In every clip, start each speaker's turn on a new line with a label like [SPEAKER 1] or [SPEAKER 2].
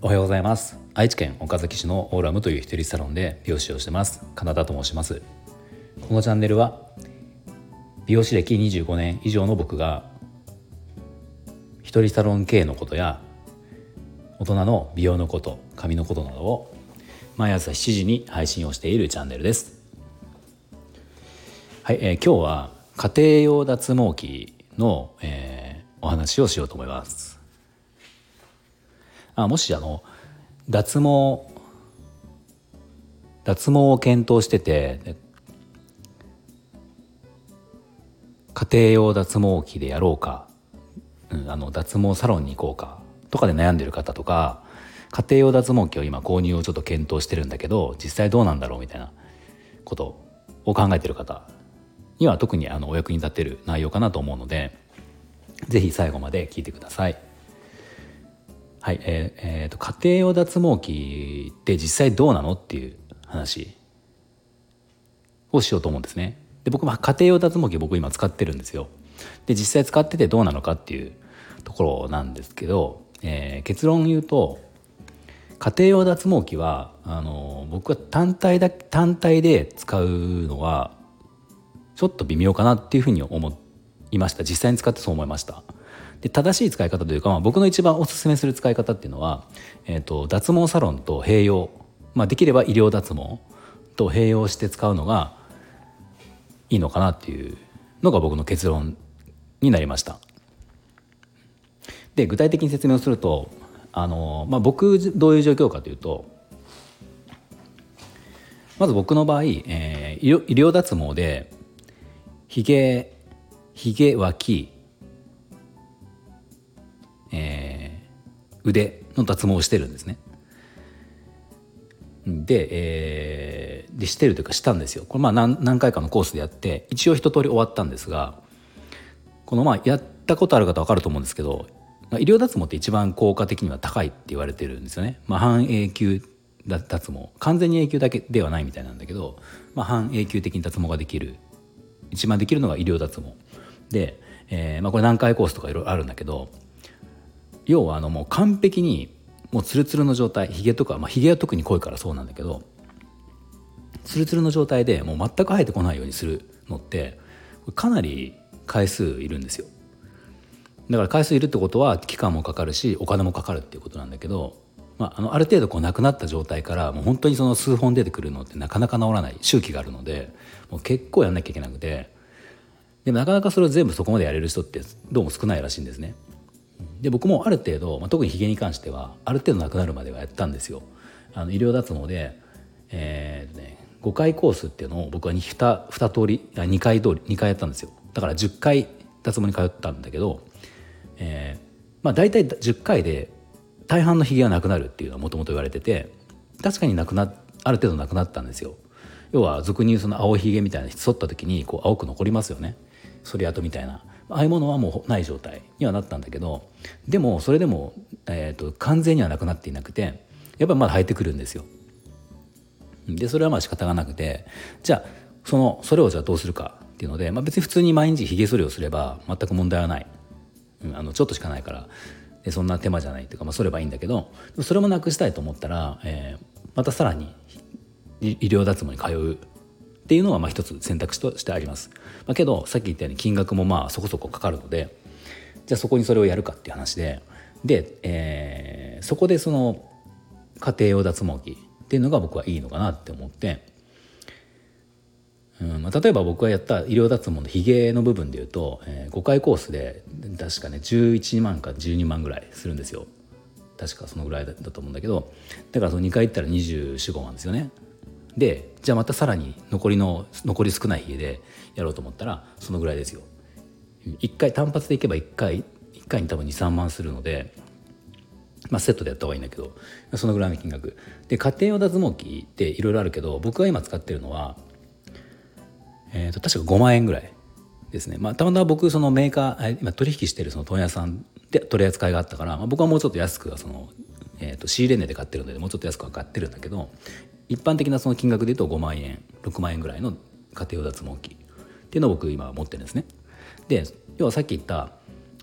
[SPEAKER 1] おはようございます。愛知県岡崎市のオーラムという一人サロンで美容師をしてます。カナダと申します。このチャンネルは美容師歴25年以上の僕が一人サロン経営のことや大人の美容のこと髪のことなどを毎朝7時に配信をしているチャンネルです。はい、えー、今日は家庭用脱毛器の、えー、お話をしようと思います。あもしあの脱毛脱毛を検討してて家庭用脱毛器でやろうか、うん、あの脱毛サロンに行こうかとかで悩んでる方とか家庭用脱毛器を今購入をちょっと検討してるんだけど実際どうなんだろうみたいなことを考えてる方には特にあのお役に立てる内容かなと思うので是非最後まで聞いてください。はい、えーえーと、家庭用脱毛器って実際どうなのっていう話をしようと思うんですね。で僕、まあ、家庭用脱毛器僕今使ってるんですよ。で実際使っててどうなのかっていうところなんですけど、えー、結論言うと家庭用脱毛器はあの僕は単体だ単体で使うのはちょっと微妙かなっていうふうに思いました実際に使ってそう思いました。で正しい使い方というか、まあ、僕の一番おすすめする使い方っていうのは、えーと、脱毛サロンと併用、まあ、できれば医療脱毛と併用して使うのがいいのかなっていうのが僕の結論になりました。で具体的に説明をするとあの、まあ、僕どういう状況かというとまず僕の場合、えー、医療脱毛でひげひげ脇腕の脱毛をしてるんですね。で,、えー、でしてるというかしたんですよ。これまあ何何回かのコースでやって一応一通り終わったんですがこのまあやったことある方分かると思うんですけど、まあ、医療脱毛って一番効果的には高いって言われてるんですよね。まあ、半永久脱毛完全に永久だけではないみたいなんだけど、まあ、半永久的に脱毛ができる一番できるのが医療脱毛。で、えーまあ、これ何回コースとかいろいろあるんだけど要はあのもう完璧にもうツルツルの状態ヒゲとか、まあ、ヒゲは特に濃いからそうなんだけどツルツルの状態でもう全く生えてこないようにするのってかなり回数いるんですよ。だから回数いるってことは期間もかかるしお金もかかるっていうことなんだけど、まあ、あのある程度こうなくなった状態からもう本当にその数本出てくるのってなかなか治らない周期があるのでもう結構やんなきゃいけなくてでもなかなかそれを全部そこまでやれる人ってどうも少ないらしいんですね。で僕もある程度、まあ、特にひげに関してはある程度なくなるまではやったんですよ。あの医療脱毛で、えーね、5回コースっていうのを僕は 2, 2通り2回通り2回やったんですよだから10回脱毛に通ったんだけど、えーまあ、大体10回で大半のひげがなくなるっていうのはもともと言われてて確かになくなある程度なくなったんですよ。要は俗に言うその青ひげみたいな剃った時にこう青く残りますよね。それ跡みたいなああいうものはもうない状態にはなったんだけどでもそれでも、えーと、完全にはなくなっていなくてやっぱりまだ生えてくるんですよ。でそれはまあ仕方がなくてじゃあそのそれをじゃあどうするかっていうので、まあ、別に普通に毎日ひげ剃りをすれば全く問題はない、うん、あのちょっとしかないからでそんな手間じゃないというか、まあ、剃ればいいんだけどそれもなくしたいと思ったら、えー、またさらに医療脱毛に通うっていうのはまあ一つ選択肢としてあります。まあ、けどさっき言ったように金額もまあそこそこかかるのでじゃあそこにそれをやるかっていう話でで、えー、そこでその家庭用脱毛器っていうのが僕はいいのかなって思って。うんまあ、例えば僕がやった医療脱毛のひげの部分でいうと、えー、5回コースで確かね11万か12万ぐらいするんですよ。確かそのぐらいだと思うんだけどだからその2回行ったら245万ですよね。でじゃあまたさらに残りの残り少ない家でやろうと思ったらそのぐらいですよ。1回単発でいけば1回1回に多分23万するので、まあ、セットでやった方がいいんだけどそのぐらいの金額。で家庭用脱毛器っていろいろあるけど僕が今使ってるのは、えー、と確か5万円ぐらいですね、まあ、たまたま僕そのメーカー今取引してるその問屋さんで取り扱いがあったから、まあ、僕はもうちょっと安くはその、えー、と仕入れ値で買ってるのでもうちょっと安くは買ってるんだけど一般的なその金額で言うと5万円6万円ぐらいの家庭用脱毛器っていうのを僕今持ってるんですね。で、要はさっき言った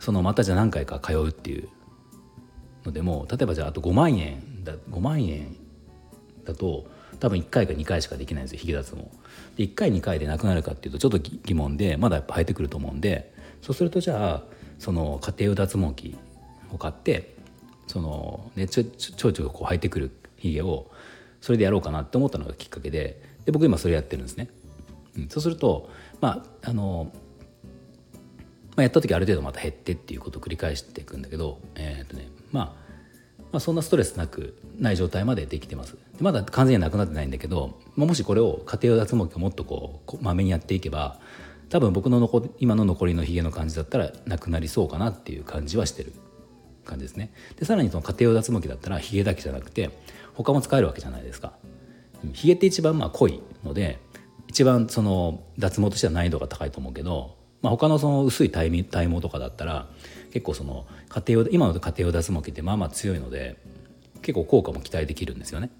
[SPEAKER 1] そのまたじゃ何回か通うっていうのでも例えばじゃああと5万円だ5万円だと多分1回か2回しかできないんですよヒゲ脱毛。で1回2回でなくなるかっていうとちょっと疑問でまだやっぱ生えてくると思うんで。そうするとじゃあその家庭用脱毛器を買ってその、ね、ちょちょちょこう生えてくるヒゲをそれでやろうかなって思ったのがきっかけで。で僕今それやってるんですね。うん、そうするとまああのまあ、やった時ある程度また減ってっていうことを繰り返していくんだけど、えーとねまあ、まあそんなストレスなくない状態までできてます。まだ完全にはなくなってないんだけど、まあ、もしこれを家庭用脱毛器をもっとこうまめにやっていけば多分僕の残今の残りのひげの感じだったらなくなりそうかなっていう感じはしてる感じですねでさらにその家庭用脱毛器だったらひげだけじゃなくて他も使えるわけじゃないですかひげって一番まあ濃いので一番その脱毛としては難易度が高いと思うけど、まあ、他のその薄い体毛とかだったら結構その家庭用今の家庭用脱毛器ってまあまあ強いので結構効果も期待できるんですよね。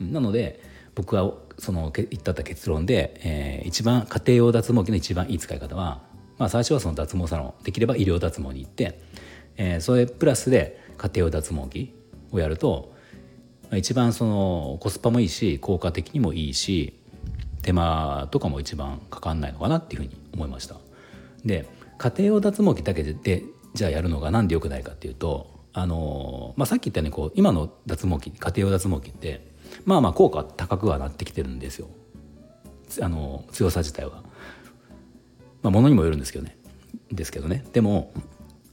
[SPEAKER 1] なので僕はその言ったった結論で、えー、一番家庭用脱毛器の一番いい使い方は、まあ、最初はその脱毛サロンできれば医療脱毛に行って、えー、それプラスで家庭用脱毛器をやると一番そのコスパもいいし効果的にもいいし手間とかも一番かかんないのかなっていうふうに思いました。で家庭用脱毛器だけでじゃあやるのが何でよくないかっていうとあの、まあ、さっき言ったようにこう今の脱毛器家庭用脱毛器ってまあまあ効果高くはなってきてるんですよ。あの強さ自体は。まあ、ものにもよるんですけどね。ですけどね。でも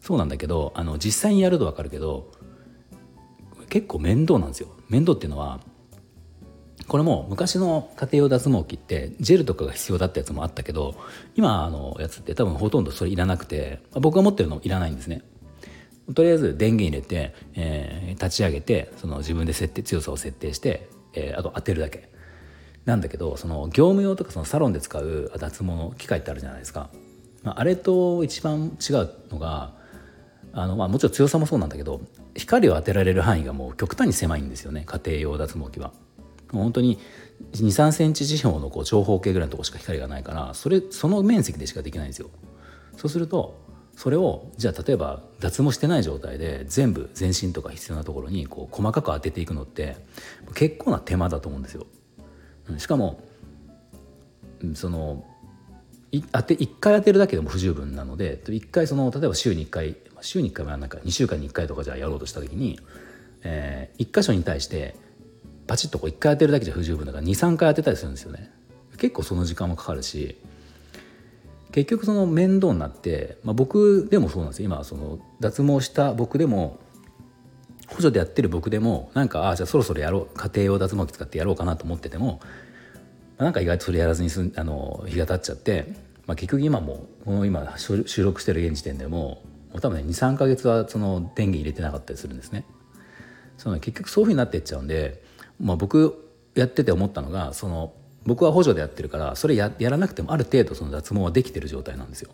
[SPEAKER 1] そうなんだけどあの実際にやると分かるけど結構面倒なんですよ。面倒っていうのはこれも昔の家庭用脱毛器ってジェルとかが必要だったやつもあったけど今のやつって多分ほとんどそれいらなくて僕が持ってるのいらないんですね。とりあえず電源入れて、えー、立ち上げてその自分で設定強さを設定して、えー、あと当てるだけなんだけどその業務用とかそのサロンで使う脱毛の機械ってあるじゃないですか、まあ、あれと一番違うのがあの、まあ、もちろん強さもそうなんだけど光を当てられる範囲がもう極端に狭いんですよね家庭用脱毛器は。もう本当に23センチ四方のこう長方形ぐらいのとこしか光がないからそれその面積でしかできないんですよ。そうするとそれをじゃあ例えば脱毛してない状態で全部全身とか必要なところにこう細かく当てていくのって結構な手間だと思うんですよ。しかもその当て1回当てるだけでも不十分なので1回その例えば週に1回週に1回はなんか2週間に1回とかじゃやろうとした時に、えー、1箇所に対してバチッとこう1回当てるだけじゃ不十分だから23回当てたりするんですよね結構その時間もかかるし結局その面倒になって、まあ、僕でもそうなんですよ今その脱毛した僕でも補助でやってる僕でもなんかああじゃあそろそろやろう家庭用脱毛器使ってやろうかなと思ってても、まあ、なんか意外とそれやらずにすあの日が経っちゃって、まあ、結局今もこの今収録してる現時点でももう多分ね23か月はその電源入れてなかったりするんですね。その結局そういうふうになっていっちゃうんでまあ、僕やってて思ったのがその僕は補助でやってるからそれややらなくてもある程度その脱毛はできてる状態なんですよ。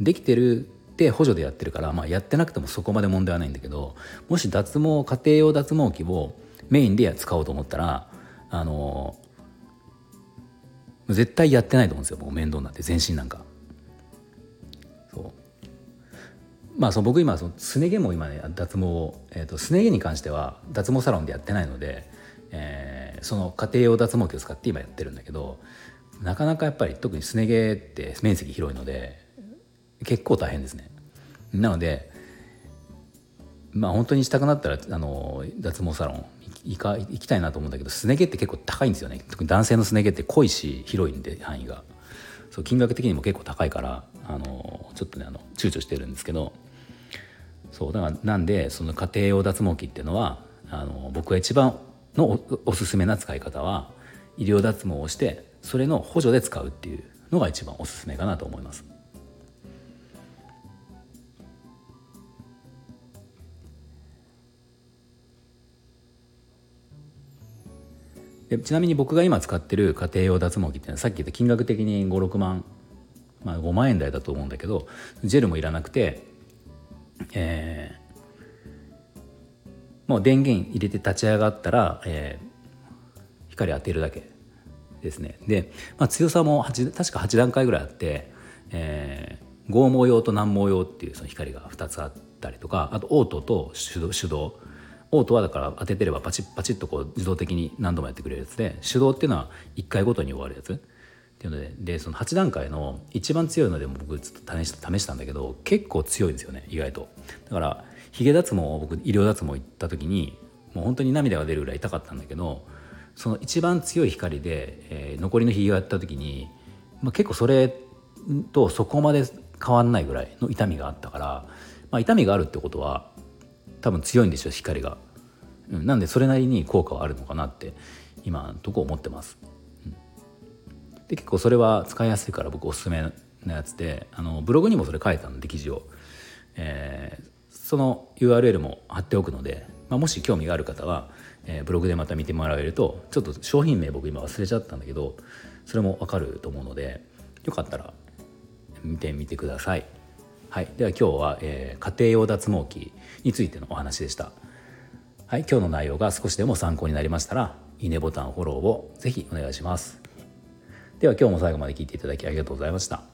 [SPEAKER 1] できてるって補助でやってるから、まあ、やってなくてもそこまで問題はないんだけどもし脱毛家庭用脱毛器をメインで使おうと思ったらあの絶対やってないと思うんですよもう面倒になって全身なんか。そうまあその僕今そのすね毛も今ね脱毛、えーとすね毛に関しては脱毛サロンでやってないのでえー、その家庭用脱毛器を使って今やってるんだけどなかなかやっぱり特にすね毛って面積広いので結構大変ですね。なのでまあ本当にしたくなったらあの脱毛サロン行か行きたいなと思うんだけどすね毛って結構高いんですよね。特に男性のすね毛って濃いし広いんで範囲が。そう金額的にも結構高いからあのちょっとねあの躊躇してるんですけど。そうだからなんでその家庭用脱毛器っていうのはあの僕が一番のおすすめな使い方は医療脱毛をしてそれの補助で使うっていうのが一番おすすめかなと思います。でちなみに僕が今使ってる家庭用脱毛器っていうのはさっき言った金額的に56万、まあ、5万円台だと思うんだけどジェルもいらなくて、えもう電源入れて立ち上がったら、えー、光当てるだけですね。で、まあ、強さも8確か8段階ぐらいあって、え剛毛用と軟毛用っていうその光が2つあったりとかあとオートと手動手動。オートはだから当ててればパチッパチッとこう自動的に何度もやってくれるやつで手動っていうのは1回ごとに終わるやつ。っていうのででその8段階の一番強いのでも僕ちょっと試し試したんだけど結構強いんですよね意外と。だからヒゲ脱毛を僕医療脱毛行った時にもう本当に涙が出るぐらい痛かったんだけどその一番強い光で、えー、残りのひげをやった時に、まあ、結構それとそこまで変わんないぐらいの痛みがあったから、まあ、痛みがあるってことは多分強いんでしょ光が、うん、なんでそれなりに効果はあるのかなって今のとこ思ってます、うん、で結構それは使いやすいから僕おすすめなやつであのブログにもそれ書いたんで記事を、えー、その URL も貼っておくので、まあ、もし興味がある方は、えー、ブログでまた見てもらえるとちょっと商品名僕今忘れちゃったんだけどそれも分かると思うのでよかったら見てみてください。はい、では今日は、えー、家庭用脱毛器についてのお話でした。はい、今日の内容が少しでも参考になりましたらいいねボタンフォローをぜひお願いします。では今日も最後まで聞いていただきありがとうございました。